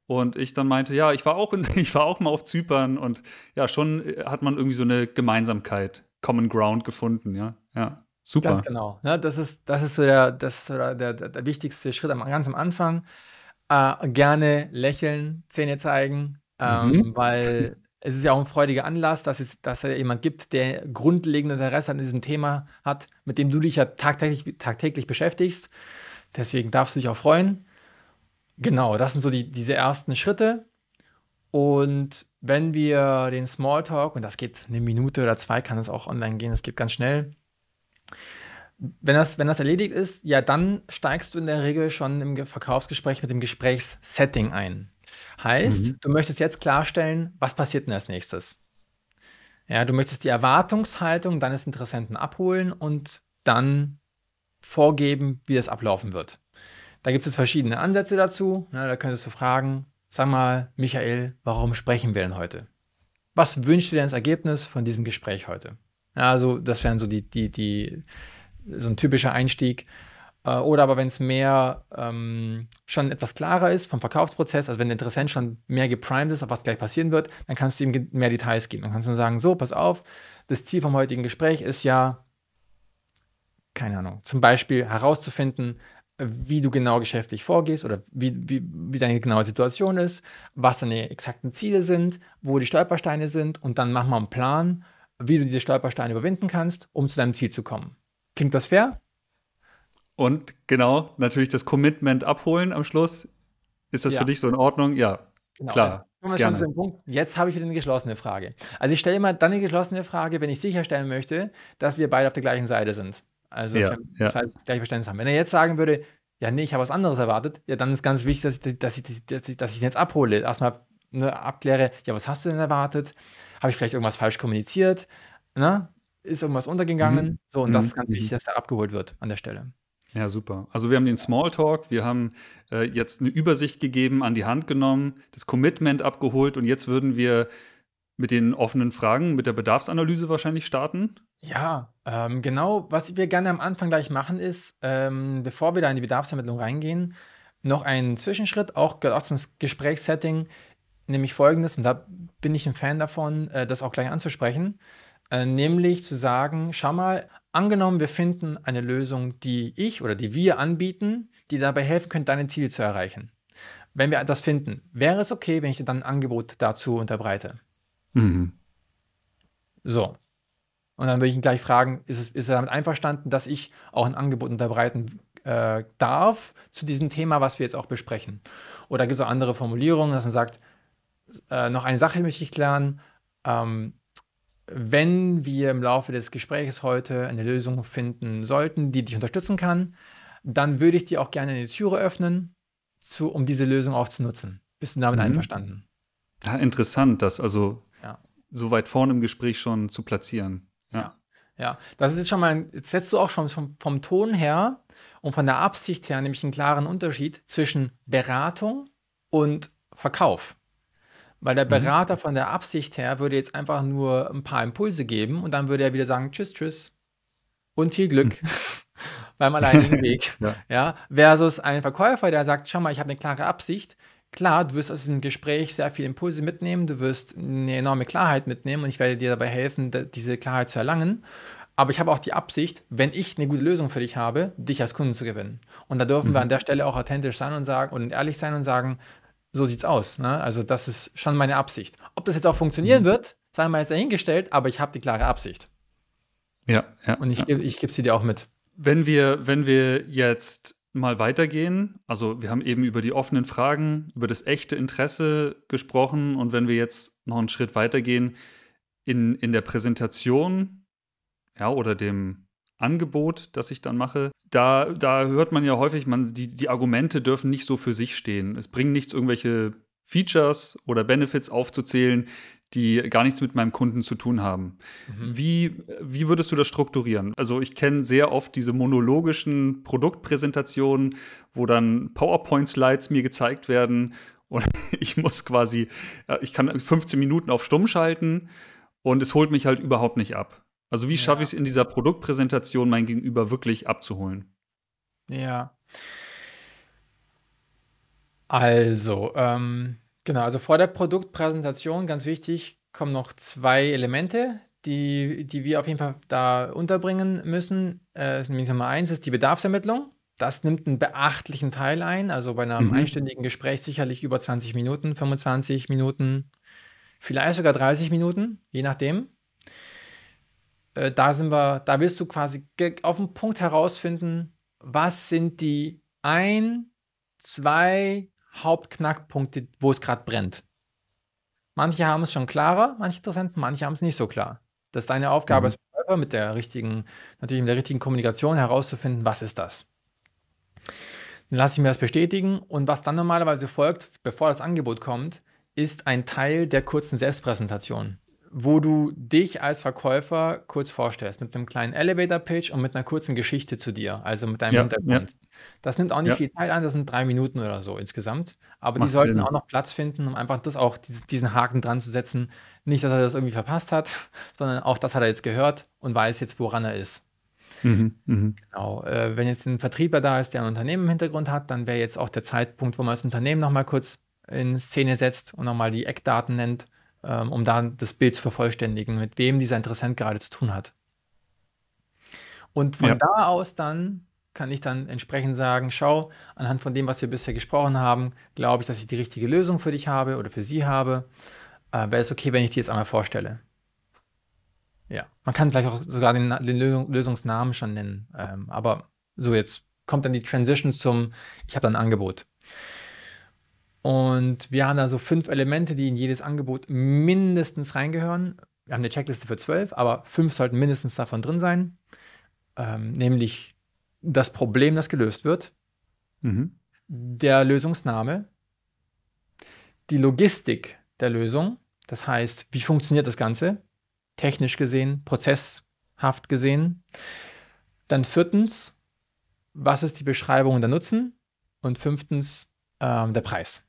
[SPEAKER 1] Und ich dann meinte, ja, ich war auch in, ich war auch mal auf Zypern und ja, schon äh, hat man irgendwie so eine Gemeinsamkeit, Common Ground gefunden, ja. Ja. Super.
[SPEAKER 3] Ganz genau. Ne? Das, ist, das ist so der, das der, der, der wichtigste Schritt am, ganz am Anfang. Äh, gerne lächeln, Zähne zeigen, ähm, mhm. weil es ist ja auch ein freudiger Anlass, dass es, dass es jemand gibt, der grundlegende Interesse an diesem Thema hat, mit dem du dich ja tagtäglich, tagtäglich beschäftigst. Deswegen darfst du dich auch freuen. Genau, das sind so die, diese ersten Schritte. Und wenn wir den Smalltalk, und das geht eine Minute oder zwei, kann es auch online gehen, das geht ganz schnell, wenn das, wenn das erledigt ist, ja, dann steigst du in der Regel schon im Verkaufsgespräch mit dem Gesprächssetting ein. Heißt, mhm. du möchtest jetzt klarstellen, was passiert denn als nächstes? Ja, du möchtest die Erwartungshaltung deines Interessenten abholen und dann vorgeben, wie das ablaufen wird. Da gibt es jetzt verschiedene Ansätze dazu. Na, da könntest du fragen, sag mal, Michael, warum sprechen wir denn heute? Was wünschst du dir als Ergebnis von diesem Gespräch heute? Ja, also das wären so die, die, die, so ein typischer Einstieg. Äh, oder aber wenn es mehr ähm, schon etwas klarer ist vom Verkaufsprozess, also wenn der Interessent schon mehr geprimed ist, auf was gleich passieren wird, dann kannst du ihm mehr Details geben. Dann kannst du sagen, so, pass auf, das Ziel vom heutigen Gespräch ist ja, keine Ahnung, zum Beispiel herauszufinden, wie du genau geschäftlich vorgehst oder wie, wie, wie deine genaue Situation ist, was deine exakten Ziele sind, wo die Stolpersteine sind und dann mach mal einen Plan, wie du diese Stolpersteine überwinden kannst, um zu deinem Ziel zu kommen. Klingt das fair?
[SPEAKER 1] Und genau, natürlich das Commitment abholen am Schluss. Ist das ja. für dich so in Ordnung? Ja, genau. klar.
[SPEAKER 3] Also. Jetzt habe ich wieder eine geschlossene Frage. Also ich stelle immer dann eine geschlossene Frage, wenn ich sicherstellen möchte, dass wir beide auf der gleichen Seite sind. Also ja, dass wir halt gleich Verständnis haben. Wenn er jetzt sagen würde, ja, nee, ich habe was anderes erwartet, ja, dann ist ganz wichtig, dass ich, dass ich, dass ich, dass ich ihn jetzt abhole. Erstmal ne, abkläre, ja, was hast du denn erwartet? Habe ich vielleicht irgendwas falsch kommuniziert? Ne? Ist irgendwas untergegangen? Mhm. So, und mhm. das ist ganz mhm. wichtig, dass da abgeholt wird an der Stelle.
[SPEAKER 1] Ja, super. Also wir haben den Smalltalk, wir haben äh, jetzt eine Übersicht gegeben, an die Hand genommen, das Commitment abgeholt und jetzt würden wir mit den offenen Fragen, mit der Bedarfsanalyse wahrscheinlich starten.
[SPEAKER 3] Ja, ähm, genau. Was wir gerne am Anfang gleich machen, ist, ähm, bevor wir da in die Bedarfsermittlung reingehen, noch ein Zwischenschritt, auch, auch zum Gesprächssetting, nämlich folgendes, und da bin ich ein Fan davon, äh, das auch gleich anzusprechen, äh, nämlich zu sagen, schau mal, angenommen, wir finden eine Lösung, die ich oder die wir anbieten, die dabei helfen könnte, deine Ziele zu erreichen. Wenn wir das finden, wäre es okay, wenn ich dir dann ein Angebot dazu unterbreite. Mhm. So. Und dann würde ich ihn gleich fragen, ist, es, ist er damit einverstanden, dass ich auch ein Angebot unterbreiten äh, darf zu diesem Thema, was wir jetzt auch besprechen? Oder gibt es auch andere Formulierungen, dass man sagt, äh, noch eine Sache möchte ich klären. Ähm, wenn wir im Laufe des Gesprächs heute eine Lösung finden sollten, die dich unterstützen kann, dann würde ich dir auch gerne eine Türe öffnen, zu, um diese Lösung auch zu nutzen. Bist du damit mhm. einverstanden?
[SPEAKER 1] Ja, interessant, das also ja. so weit vorne im Gespräch schon zu platzieren.
[SPEAKER 3] Ja. ja. ja. das ist jetzt schon mal, jetzt setzt du auch schon vom, vom Ton her und von der Absicht her nämlich einen klaren Unterschied zwischen Beratung und Verkauf. Weil der mhm. Berater von der Absicht her würde jetzt einfach nur ein paar Impulse geben und dann würde er wieder sagen, tschüss, tschüss und viel Glück beim alleinigen Weg. ja. ja. Versus ein Verkäufer, der sagt, schau mal, ich habe eine klare Absicht. Klar, du wirst aus diesem Gespräch sehr viele Impulse mitnehmen, du wirst eine enorme Klarheit mitnehmen und ich werde dir dabei helfen, diese Klarheit zu erlangen. Aber ich habe auch die Absicht, wenn ich eine gute Lösung für dich habe, dich als Kunden zu gewinnen. Und da dürfen mhm. wir an der Stelle auch authentisch sein und sagen und ehrlich sein und sagen, so sieht's aus. Ne? Also das ist schon meine Absicht. Ob das jetzt auch funktionieren mhm. wird, sei mal jetzt dahingestellt, aber ich habe die klare Absicht.
[SPEAKER 1] Ja, ja.
[SPEAKER 3] Und ich,
[SPEAKER 1] ja.
[SPEAKER 3] ich gebe sie dir auch mit.
[SPEAKER 1] Wenn wir, wenn wir jetzt mal weitergehen, also wir haben eben über die offenen Fragen, über das echte Interesse gesprochen und wenn wir jetzt noch einen Schritt weitergehen in, in der Präsentation, ja, oder dem Angebot, das ich dann mache, da, da hört man ja häufig, man, die, die Argumente dürfen nicht so für sich stehen. Es bringt nichts, irgendwelche Features oder Benefits aufzuzählen, die gar nichts mit meinem Kunden zu tun haben. Mhm. Wie, wie würdest du das strukturieren? Also ich kenne sehr oft diese monologischen Produktpräsentationen, wo dann PowerPoint-Slides mir gezeigt werden und ich muss quasi, ich kann 15 Minuten auf Stumm schalten und es holt mich halt überhaupt nicht ab. Also wie schaffe ich es in dieser Produktpräsentation, mein Gegenüber wirklich abzuholen?
[SPEAKER 3] Ja. Also, ähm, genau, also vor der Produktpräsentation, ganz wichtig, kommen noch zwei Elemente, die, die wir auf jeden Fall da unterbringen müssen. Äh, nämlich Nummer eins ist die Bedarfsermittlung. Das nimmt einen beachtlichen Teil ein, also bei einem mhm. einstündigen Gespräch sicherlich über 20 Minuten, 25 Minuten, vielleicht sogar 30 Minuten, je nachdem. Äh, da sind wir, da wirst du quasi auf den Punkt herausfinden, was sind die ein, zwei Hauptknackpunkte, wo es gerade brennt. Manche haben es schon klarer, manche Interessenten, manche haben es nicht so klar. Das ist deine Aufgabe mhm. als mit der richtigen, natürlich mit der richtigen Kommunikation herauszufinden, was ist das. Dann lasse ich mir das bestätigen und was dann normalerweise folgt, bevor das Angebot kommt, ist ein Teil der kurzen Selbstpräsentation, wo du dich als Verkäufer kurz vorstellst mit einem kleinen Elevator-Pitch und mit einer kurzen Geschichte zu dir, also mit deinem
[SPEAKER 1] Ja,
[SPEAKER 3] Hintergrund. Das nimmt auch nicht
[SPEAKER 1] Ja.
[SPEAKER 3] viel Zeit ein, das sind drei Minuten oder so insgesamt. Aber die
[SPEAKER 1] Macht
[SPEAKER 3] sollten
[SPEAKER 1] Sinn.
[SPEAKER 3] auch noch Platz finden, um einfach das auch, dies- diesen Haken dran zu setzen. Nicht, dass er das irgendwie verpasst hat, sondern auch das hat er jetzt gehört und weiß jetzt, woran er ist.
[SPEAKER 1] Mhm. Mhm.
[SPEAKER 3] Genau. Äh, wenn jetzt ein Vertriebler da ist, der ein Unternehmen im Hintergrund hat, dann wäre jetzt auch der Zeitpunkt, wo man das Unternehmen nochmal kurz in Szene setzt und nochmal die Eckdaten nennt, ähm, um dann das Bild zu vervollständigen, mit wem dieser Interessent gerade zu tun hat. Und von
[SPEAKER 1] Ja.
[SPEAKER 3] da aus dann kann ich dann entsprechend sagen, schau, anhand von dem, was wir bisher gesprochen haben, glaube ich, dass ich die richtige Lösung für dich habe oder für sie habe. Äh, Wäre es okay, wenn ich die jetzt einmal vorstelle? Ja, man kann vielleicht auch sogar den, den Lösung, Lösungsnamen schon nennen. Ähm, aber so, jetzt kommt dann die Transition zum, ich habe da ein Angebot. Und wir haben da so fünf Elemente, die in jedes Angebot mindestens reingehören. Wir haben eine Checkliste für zwölf, aber fünf sollten mindestens davon drin sein. Ähm, nämlich das Problem, das gelöst wird,
[SPEAKER 1] Mhm.
[SPEAKER 3] der Lösungsname, die Logistik der Lösung, das heißt, wie funktioniert das Ganze, technisch gesehen, prozesshaft gesehen. Dann viertens, was ist die Beschreibung der Nutzen? Und fünftens, ähm, der Preis.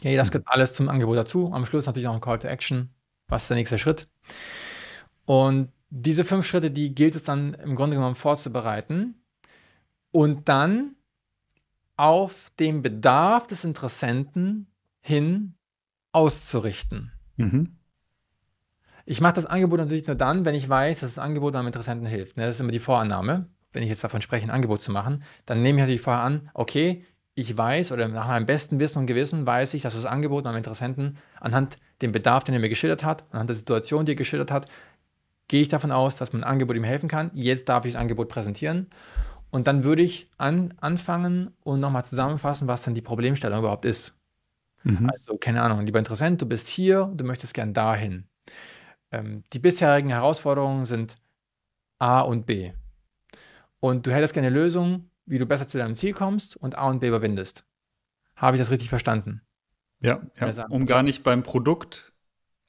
[SPEAKER 3] Okay, das gehört alles zum Angebot dazu. Am Schluss natürlich auch ein Call to Action. Was ist der nächste Schritt? Und diese fünf Schritte, die gilt es dann im Grunde genommen vorzubereiten und dann auf den Bedarf des Interessenten hin auszurichten.
[SPEAKER 1] Mhm.
[SPEAKER 3] Ich mache das Angebot natürlich nur dann, wenn ich weiß, dass das Angebot meinem Interessenten hilft. ne? Das ist immer die Vorannahme. Wenn ich jetzt davon spreche, ein Angebot zu machen, dann nehme ich natürlich vorher an, okay, ich weiß oder nach meinem besten Wissen und Gewissen weiß ich, dass das Angebot meinem Interessenten anhand dem Bedarf, den er mir geschildert hat, anhand der Situation, die er geschildert hat, gehe ich davon aus, dass mein Angebot ihm helfen kann. Jetzt darf ich das Angebot präsentieren. Und dann würde ich an, anfangen und nochmal zusammenfassen, was dann die Problemstellung überhaupt ist.
[SPEAKER 1] Mhm.
[SPEAKER 3] Also, keine Ahnung, lieber Interessent, du bist hier, du möchtest gern dahin. Ähm, die bisherigen Herausforderungen sind A und B. Und du hättest gerne eine Lösung, wie du besser zu deinem Ziel kommst und A und B überwindest. Habe ich das richtig verstanden?
[SPEAKER 1] Ja, ja. Um gar nicht beim Produkt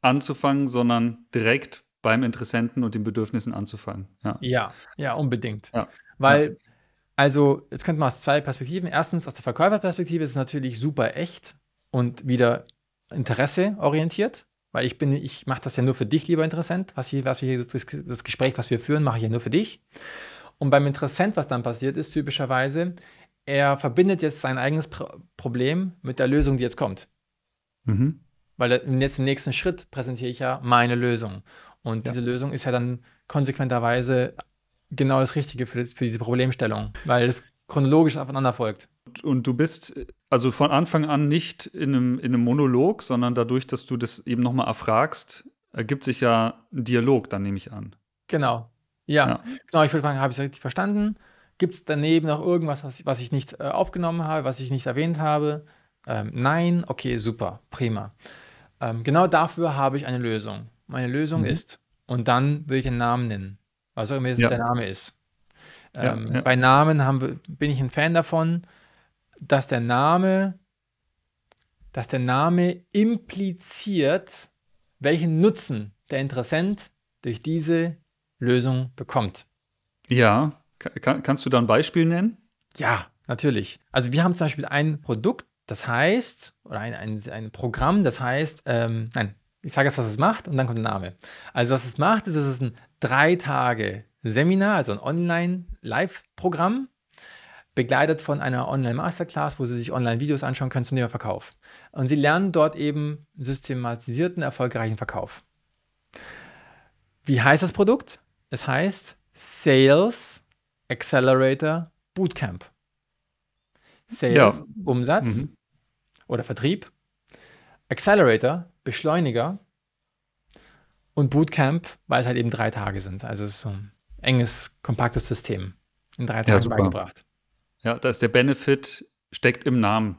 [SPEAKER 1] anzufangen, sondern direkt beim Interessenten und den Bedürfnissen anzufangen. Ja.
[SPEAKER 3] Ja, ja, unbedingt.
[SPEAKER 1] Ja.
[SPEAKER 3] Weil, also, jetzt könnte man aus zwei Perspektiven. Erstens, aus der Verkäuferperspektive ist es natürlich super echt und wieder Interesse orientiert, weil ich bin, ich mache das ja nur für dich, lieber Interessent. Was hier, was wir hier, das, das Gespräch, was wir führen, mache ich ja nur für dich. Und beim Interessent, was dann passiert ist, typischerweise, er verbindet jetzt sein eigenes Pro Problem mit der Lösung, die jetzt kommt.
[SPEAKER 1] Mhm.
[SPEAKER 3] Weil jetzt im nächsten Schritt präsentiere ich ja meine Lösung. Und
[SPEAKER 1] Ja.
[SPEAKER 3] diese Lösung ist ja dann konsequenterweise genau das Richtige für, für diese Problemstellung, weil es chronologisch aufeinander folgt.
[SPEAKER 1] Und du bist also von Anfang an nicht in einem, in einem Monolog, sondern dadurch, dass du das eben nochmal erfragst, ergibt sich ja ein Dialog, dann nehme ich an.
[SPEAKER 3] Genau. Ja,
[SPEAKER 1] Ja.
[SPEAKER 3] genau. Ich würde fragen, habe ich es richtig verstanden? Gibt es daneben noch irgendwas, was, was ich nicht äh, aufgenommen habe, was ich nicht erwähnt habe? Ähm, nein, okay, super, prima. Ähm, genau dafür habe ich eine Lösung. Meine Lösung
[SPEAKER 1] Mhm.
[SPEAKER 3] ist, und dann will ich den Namen nennen, was auch immer
[SPEAKER 1] Ja.
[SPEAKER 3] der Name ist.
[SPEAKER 1] Ja,
[SPEAKER 3] Ähm,
[SPEAKER 1] ja.
[SPEAKER 3] Bei Namen haben wir, bin ich ein Fan davon, dass der Name, dass der Name impliziert, welchen Nutzen der Interessent durch diese Lösung bekommt.
[SPEAKER 1] Ja, Ka- kann, kannst du da ein Beispiel nennen?
[SPEAKER 3] Ja, natürlich. Also wir haben zum Beispiel ein Produkt, das heißt, oder ein, ein, ein Programm, das heißt, ähm, nein, ich sage jetzt, was es macht und dann kommt der Name. Also was es macht, ist, es ist ein drei Tage Seminar, also ein Online-Live-Programm, begleitet von einer Online-Masterclass, wo Sie sich Online-Videos anschauen können zum Thema Verkauf. Und Sie lernen dort eben systematisierten, erfolgreichen Verkauf. Wie heißt das Produkt? Es heißt Sales Accelerator Bootcamp. Sales,
[SPEAKER 1] Ja.
[SPEAKER 3] Umsatz
[SPEAKER 1] Mhm.
[SPEAKER 3] oder Vertrieb. Accelerator, Beschleuniger. Und Bootcamp, weil es halt eben drei Tage sind. Also es ist so ein enges, kompaktes System. In drei Tagen
[SPEAKER 1] super.
[SPEAKER 3] beigebracht.
[SPEAKER 1] Ja, da ist der Benefit, steckt im Namen.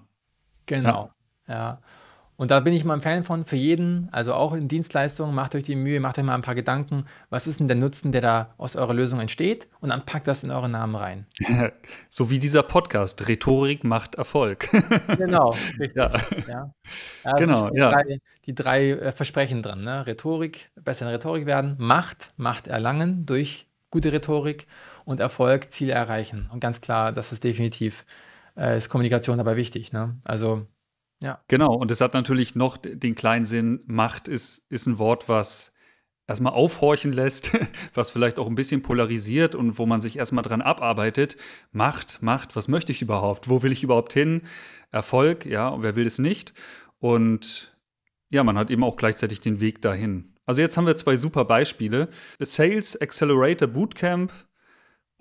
[SPEAKER 3] Genau. Ja. Und da bin ich mal ein Fan von, für jeden, also auch in Dienstleistungen, macht euch die Mühe, macht euch mal ein paar Gedanken, was ist denn der Nutzen, der da aus eurer Lösung entsteht und dann packt das in euren Namen rein.
[SPEAKER 1] so wie dieser Podcast, Rhetorik macht Erfolg.
[SPEAKER 3] genau, richtig. Ja. Ja. Ja, genau, die ja. Drei, die drei äh, Versprechen drin, ne? Rhetorik, besser in Rhetorik werden, Macht, Macht erlangen durch gute Rhetorik und Erfolg, Ziele erreichen. Und ganz klar, das ist definitiv, äh, ist Kommunikation dabei wichtig. Ne? Also ja.
[SPEAKER 1] Genau, und es hat natürlich noch den kleinen Sinn, Macht ist, ist ein Wort, was erstmal aufhorchen lässt, was vielleicht auch ein bisschen polarisiert und wo man sich erstmal dran abarbeitet. Macht, Macht, was möchte ich überhaupt? Wo will ich überhaupt hin? Erfolg, ja, und wer will es nicht? Und ja, man hat eben auch gleichzeitig den Weg dahin. Also jetzt haben wir zwei super Beispiele. Sales Accelerator Bootcamp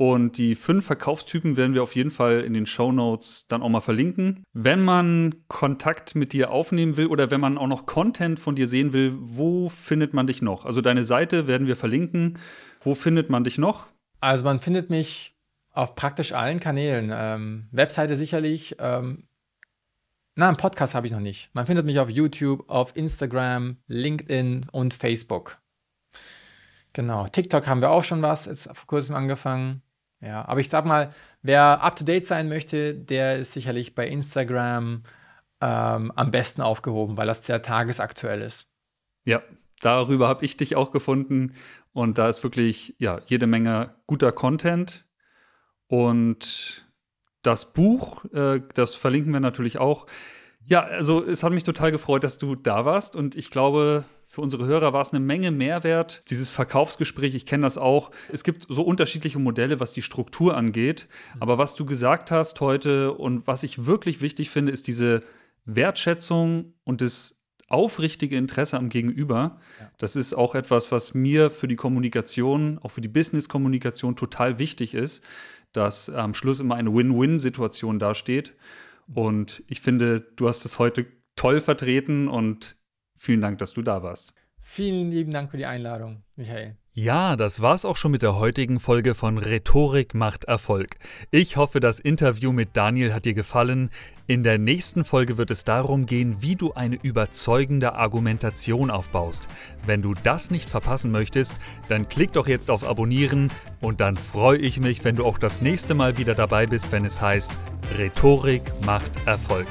[SPEAKER 1] und die fünf Verkaufstypen werden wir auf jeden Fall in den Show Notes dann auch mal verlinken. Wenn man Kontakt mit dir aufnehmen will oder wenn man auch noch Content von dir sehen will, wo findet man dich noch? Also deine Seite werden wir verlinken. Wo findet man dich noch?
[SPEAKER 3] Also man findet mich auf praktisch allen Kanälen. Ähm, Webseite sicherlich. Ähm, na, einen Podcast habe ich noch nicht. Man findet mich auf YouTube, auf Instagram, LinkedIn und Facebook. Genau. TikTok haben wir auch schon was, jetzt vor kurzem angefangen. Ja, aber ich sag mal, wer up to date sein möchte, der ist sicherlich bei Instagram ähm, am besten aufgehoben, weil das sehr tagesaktuell ist.
[SPEAKER 1] Ja, darüber habe ich dich auch gefunden und da ist wirklich ja jede Menge guter Content und das Buch, äh, das verlinken wir natürlich auch. Ja, also es hat mich total gefreut, dass du da warst und ich glaube, für unsere Hörer war es eine Menge Mehrwert. Dieses Verkaufsgespräch, ich kenne das auch. Es gibt so unterschiedliche Modelle, was die Struktur angeht. Aber was du gesagt hast heute und was ich wirklich wichtig finde, ist diese Wertschätzung und das aufrichtige Interesse am Gegenüber. Ja. Das ist auch etwas, was mir für die Kommunikation, auch für die Business-Kommunikation total wichtig ist, dass am Schluss immer eine Win-Win-Situation dasteht. Und ich finde, du hast es heute toll vertreten und Vielen Dank, dass du da warst.
[SPEAKER 3] Vielen lieben Dank für die Einladung, Michael.
[SPEAKER 1] Ja, das war's auch schon mit der heutigen Folge von Rhetorik macht Erfolg. Ich hoffe, das Interview mit Daniel hat dir gefallen. In der nächsten Folge wird es darum gehen, wie du eine überzeugende Argumentation aufbaust. Wenn du das nicht verpassen möchtest, dann klick doch jetzt auf Abonnieren und dann freue ich mich, wenn du auch das nächste Mal wieder dabei bist, wenn es heißt Rhetorik macht Erfolg.